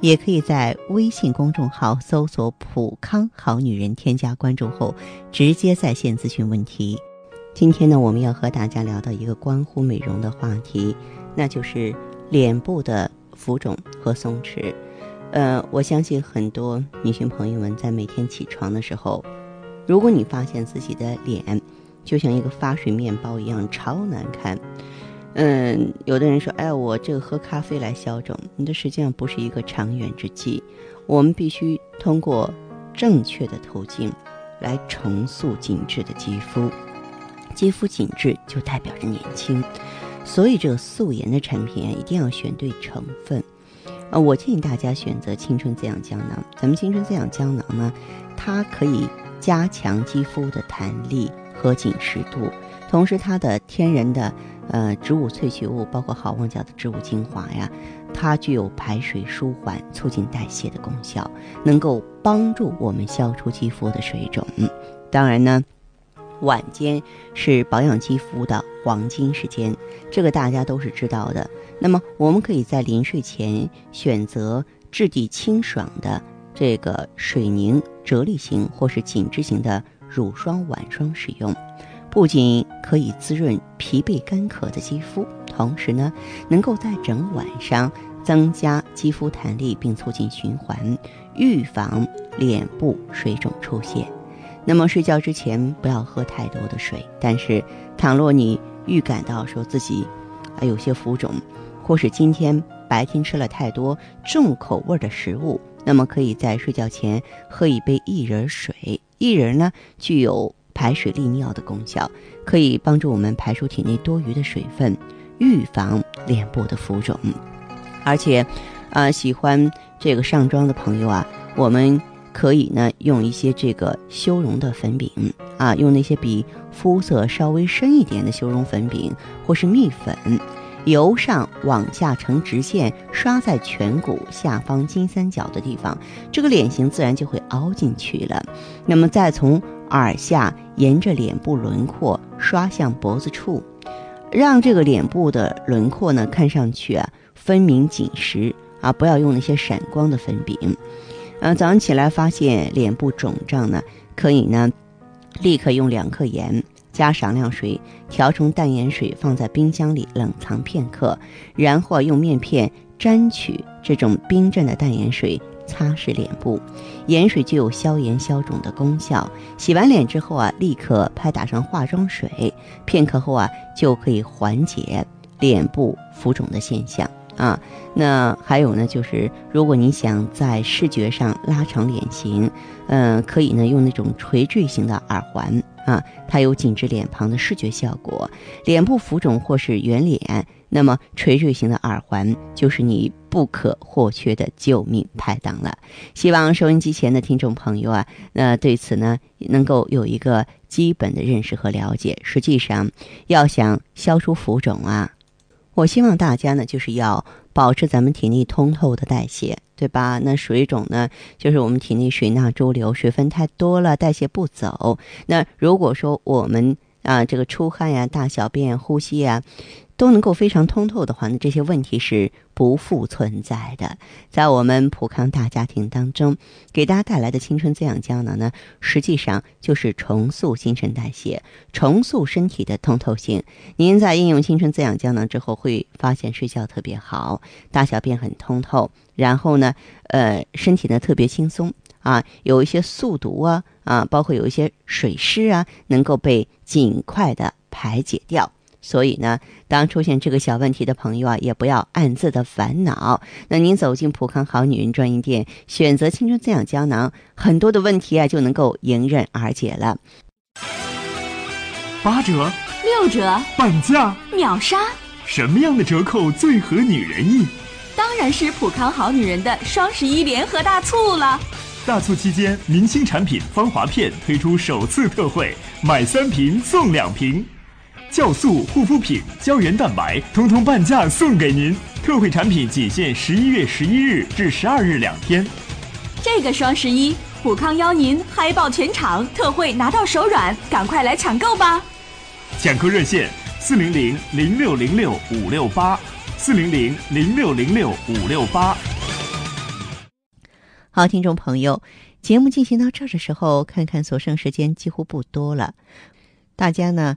也可以在微信公众号搜索“普康好女人”，添加关注后直接在线咨询问题。今天呢，我们要和大家聊到一个关乎美容的话题，那就是脸部的浮肿和松弛。呃，我相信很多女性朋友们在每天起床的时候，如果你发现自己的脸就像一个发水面包一样超难看，嗯，有的人说，哎，我这个喝咖啡来消肿，你这实际上不是一个长远之计。我们必须通过正确的途径来重塑紧致的肌肤。肌肤紧致就代表着年轻，所以这个素颜的产品啊，一定要选对成分。啊，我建议大家选择青春滋养胶囊。咱们青春滋养胶囊呢，它可以加强肌肤的弹力和紧实度，同时它的天然的呃植物萃取物，包括好望角的植物精华呀，它具有排水舒缓、促进代谢的功效，能够帮助我们消除肌肤的水肿。当然呢。晚间是保养肌肤的黄金时间，这个大家都是知道的。那么，我们可以在临睡前选择质地清爽的这个水凝啫喱型或是紧致型的乳霜晚霜使用，不仅可以滋润疲惫干渴的肌肤，同时呢，能够在整晚上增加肌肤弹力，并促进循环，预防脸部水肿出现。那么睡觉之前不要喝太多的水，但是倘若你预感到说自己啊有些浮肿，或是今天白天吃了太多重口味的食物，那么可以在睡觉前喝一杯薏仁水。薏仁呢具有排水利尿的功效，可以帮助我们排出体内多余的水分，预防脸部的浮肿。而且，啊喜欢这个上妆的朋友啊，我们。可以呢，用一些这个修容的粉饼啊，用那些比肤色稍微深一点的修容粉饼或是蜜粉，由上往下呈直线刷在颧骨下方金三角的地方，这个脸型自然就会凹进去了。那么再从耳下沿着脸部轮廓刷向脖子处，让这个脸部的轮廓呢看上去啊分明紧实啊，不要用那些闪光的粉饼。呃，早上起来发现脸部肿胀呢，可以呢，立刻用两克盐加少量水调成淡盐水，放在冰箱里冷藏片刻，然后用面片沾取这种冰镇的淡盐水擦拭脸部。盐水具有消炎消肿的功效。洗完脸之后啊，立刻拍打上化妆水，片刻后啊，就可以缓解脸部浮肿的现象。啊，那还有呢，就是如果你想在视觉上拉长脸型，嗯，可以呢用那种垂坠型的耳环啊，它有紧致脸庞的视觉效果。脸部浮肿或是圆脸，那么垂坠型的耳环就是你不可或缺的救命拍档了。希望收音机前的听众朋友啊，那对此呢能够有一个基本的认识和了解。实际上，要想消除浮肿啊。我希望大家呢，就是要保持咱们体内通透的代谢，对吧？那水肿呢，就是我们体内水钠潴留，水分太多了，代谢不走。那如果说我们啊，这个出汗呀、大小便、呼吸呀。都能够非常通透的话，那这些问题是不复存在的。在我们普康大家庭当中，给大家带来的青春滋养胶囊呢，实际上就是重塑新陈代谢，重塑身体的通透性。您在应用青春滋养胶囊之后，会发现睡觉特别好，大小便很通透，然后呢，呃，身体呢特别轻松啊，有一些宿毒啊啊，包括有一些水湿啊，能够被尽快的排解掉。所以呢，当出现这个小问题的朋友啊，也不要暗自的烦恼。那您走进普康好女人专营店，选择青春滋养胶囊，很多的问题啊就能够迎刃而解了。八折、六折、半价、秒杀，什么样的折扣最合女人意？当然是普康好女人的双十一联合大促了。大促期间，明星产品芳华片推出首次特惠，买三瓶送两瓶。酵素、护肤品、胶原蛋白，通通半价送给您。特惠产品仅限十一月十一日至十二日两天。这个双十一，普康邀您嗨爆全场，特惠拿到手软，赶快来抢购吧！抢购热线：四零零零六零六五六八，四零零零六零六五六八。好，听众朋友，节目进行到这儿的时候，看看所剩时间几乎不多了，大家呢？